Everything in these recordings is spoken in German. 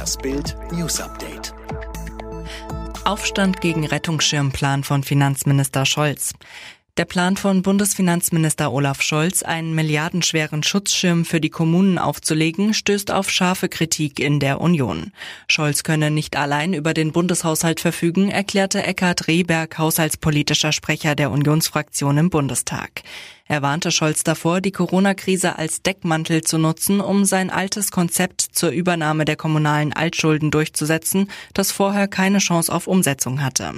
Das Bild News Update. Aufstand gegen Rettungsschirmplan von Finanzminister Scholz. Der Plan von Bundesfinanzminister Olaf Scholz, einen milliardenschweren Schutzschirm für die Kommunen aufzulegen, stößt auf scharfe Kritik in der Union. Scholz könne nicht allein über den Bundeshaushalt verfügen, erklärte Eckhard Rehberg, haushaltspolitischer Sprecher der Unionsfraktion im Bundestag. Er warnte Scholz davor, die Corona-Krise als Deckmantel zu nutzen, um sein altes Konzept zur Übernahme der kommunalen Altschulden durchzusetzen, das vorher keine Chance auf Umsetzung hatte.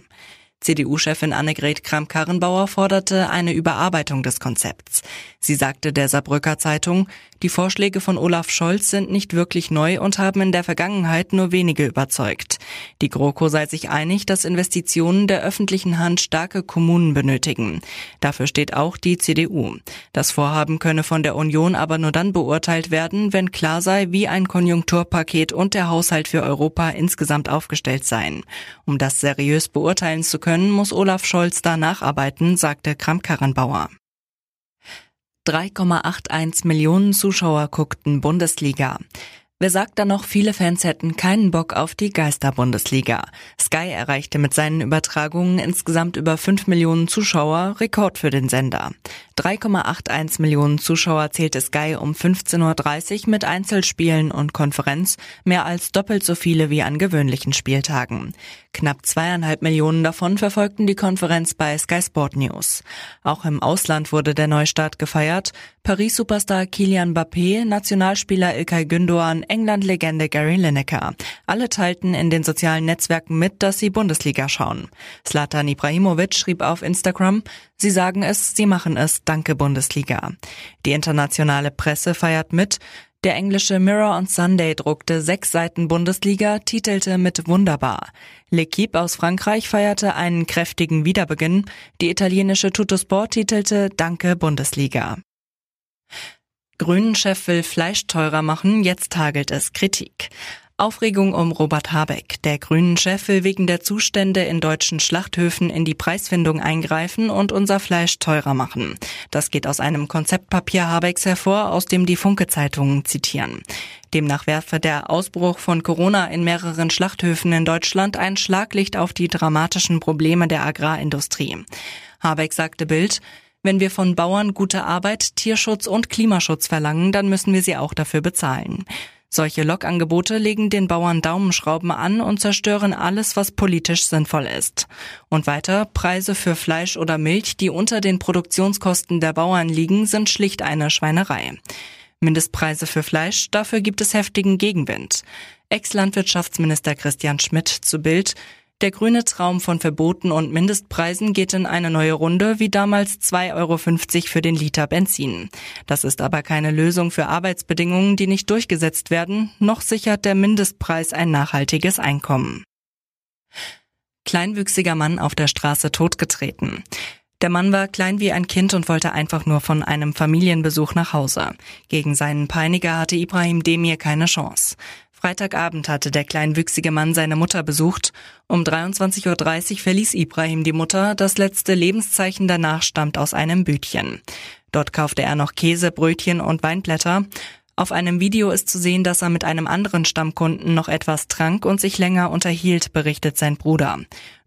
CDU-Chefin Annegret Kramp-Karrenbauer forderte eine Überarbeitung des Konzepts. Sie sagte der Saarbrücker Zeitung, die Vorschläge von Olaf Scholz sind nicht wirklich neu und haben in der Vergangenheit nur wenige überzeugt. Die GroKo sei sich einig, dass Investitionen der öffentlichen Hand starke Kommunen benötigen. Dafür steht auch die CDU. Das Vorhaben könne von der Union aber nur dann beurteilt werden, wenn klar sei, wie ein Konjunkturpaket und der Haushalt für Europa insgesamt aufgestellt seien. Um das seriös beurteilen zu können, muss Olaf Scholz da nacharbeiten, sagte Kramp-Karrenbauer. 3,81 Millionen Zuschauer guckten Bundesliga. Wer sagt da noch, viele Fans hätten keinen Bock auf die Geister-Bundesliga? Sky erreichte mit seinen Übertragungen insgesamt über 5 Millionen Zuschauer, Rekord für den Sender. 3,81 Millionen Zuschauer zählte Sky um 15.30 Uhr mit Einzelspielen und Konferenz, mehr als doppelt so viele wie an gewöhnlichen Spieltagen. Knapp zweieinhalb Millionen davon verfolgten die Konferenz bei Sky Sport News. Auch im Ausland wurde der Neustart gefeiert. Paris-Superstar Kilian Mbappé, Nationalspieler Ilkay Gündoğan, England-Legende Gary Lineker. Alle teilten in den sozialen Netzwerken mit, dass sie Bundesliga schauen. Slatan Ibrahimovic schrieb auf Instagram, Sie sagen es, Sie machen es, danke Bundesliga. Die internationale Presse feiert mit, der englische Mirror on Sunday druckte sechs Seiten Bundesliga, titelte mit Wunderbar. L'Equipe aus Frankreich feierte einen kräftigen Wiederbeginn. Die italienische Tuttosport titelte Danke Bundesliga. Grünen-Chef will Fleisch teurer machen, jetzt hagelt es Kritik. Aufregung um Robert Habeck. Der Grünen-Chef will wegen der Zustände in deutschen Schlachthöfen in die Preisfindung eingreifen und unser Fleisch teurer machen. Das geht aus einem Konzeptpapier Habecks hervor, aus dem die Funke-Zeitungen zitieren. Demnach werfe der Ausbruch von Corona in mehreren Schlachthöfen in Deutschland ein Schlaglicht auf die dramatischen Probleme der Agrarindustrie. Habeck sagte Bild, wenn wir von Bauern gute Arbeit, Tierschutz und Klimaschutz verlangen, dann müssen wir sie auch dafür bezahlen. Solche Lokangebote legen den Bauern Daumenschrauben an und zerstören alles, was politisch sinnvoll ist. Und weiter, Preise für Fleisch oder Milch, die unter den Produktionskosten der Bauern liegen, sind schlicht eine Schweinerei. Mindestpreise für Fleisch, dafür gibt es heftigen Gegenwind. Ex-Landwirtschaftsminister Christian Schmidt zu Bild, der grüne Traum von Verboten und Mindestpreisen geht in eine neue Runde, wie damals 2,50 Euro für den Liter Benzin. Das ist aber keine Lösung für Arbeitsbedingungen, die nicht durchgesetzt werden, noch sichert der Mindestpreis ein nachhaltiges Einkommen. Kleinwüchsiger Mann auf der Straße totgetreten. Der Mann war klein wie ein Kind und wollte einfach nur von einem Familienbesuch nach Hause. Gegen seinen Peiniger hatte Ibrahim Demir keine Chance. Freitagabend hatte der kleinwüchsige Mann seine Mutter besucht. Um 23.30 Uhr verließ Ibrahim die Mutter. Das letzte Lebenszeichen danach stammt aus einem Bütchen. Dort kaufte er noch Käse, Brötchen und Weinblätter. Auf einem Video ist zu sehen, dass er mit einem anderen Stammkunden noch etwas trank und sich länger unterhielt, berichtet sein Bruder.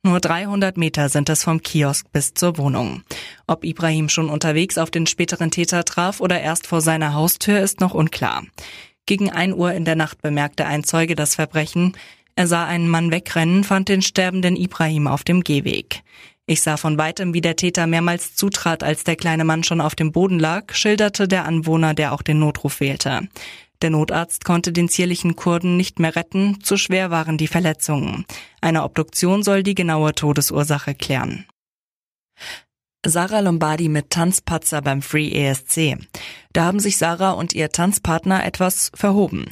Nur 300 Meter sind es vom Kiosk bis zur Wohnung. Ob Ibrahim schon unterwegs auf den späteren Täter traf oder erst vor seiner Haustür, ist noch unklar. Gegen ein Uhr in der Nacht bemerkte ein Zeuge das Verbrechen. Er sah einen Mann wegrennen, fand den sterbenden Ibrahim auf dem Gehweg. Ich sah von weitem, wie der Täter mehrmals zutrat, als der kleine Mann schon auf dem Boden lag, schilderte der Anwohner, der auch den Notruf wählte. Der Notarzt konnte den zierlichen Kurden nicht mehr retten, zu schwer waren die Verletzungen. Eine Obduktion soll die genaue Todesursache klären. Sarah Lombardi mit Tanzpatzer beim Free ESC. Da haben sich Sarah und ihr Tanzpartner etwas verhoben.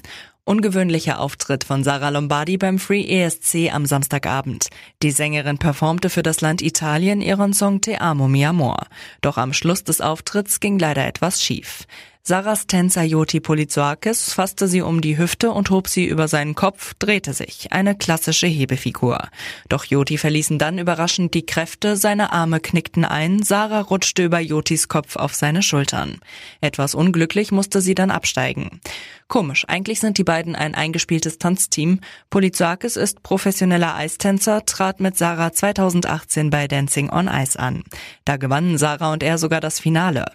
Ungewöhnlicher Auftritt von Sarah Lombardi beim Free ESC am Samstagabend. Die Sängerin performte für das Land Italien ihren Song Te amo mi amor. Doch am Schluss des Auftritts ging leider etwas schief. Tänzer Joti Polizoakis fasste sie um die Hüfte und hob sie über seinen Kopf, drehte sich. Eine klassische Hebefigur. Doch Joti verließen dann überraschend die Kräfte, seine Arme knickten ein, Sarah rutschte über Jotis Kopf auf seine Schultern. Etwas unglücklich musste sie dann absteigen. Komisch, eigentlich sind die beiden ein eingespieltes Tanzteam. Polizoakis ist professioneller Eistänzer, trat mit Sarah 2018 bei Dancing on Ice an. Da gewannen Sarah und er sogar das Finale.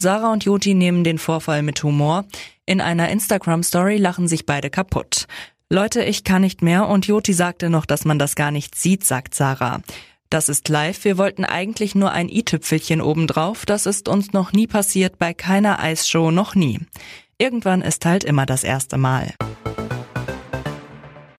Sarah und Joti nehmen den Vorfall mit Humor. In einer Instagram-Story lachen sich beide kaputt. Leute, ich kann nicht mehr und Joti sagte noch, dass man das gar nicht sieht, sagt Sarah. Das ist live, wir wollten eigentlich nur ein i-Tüpfelchen obendrauf, das ist uns noch nie passiert, bei keiner Eisshow noch nie. Irgendwann ist halt immer das erste Mal.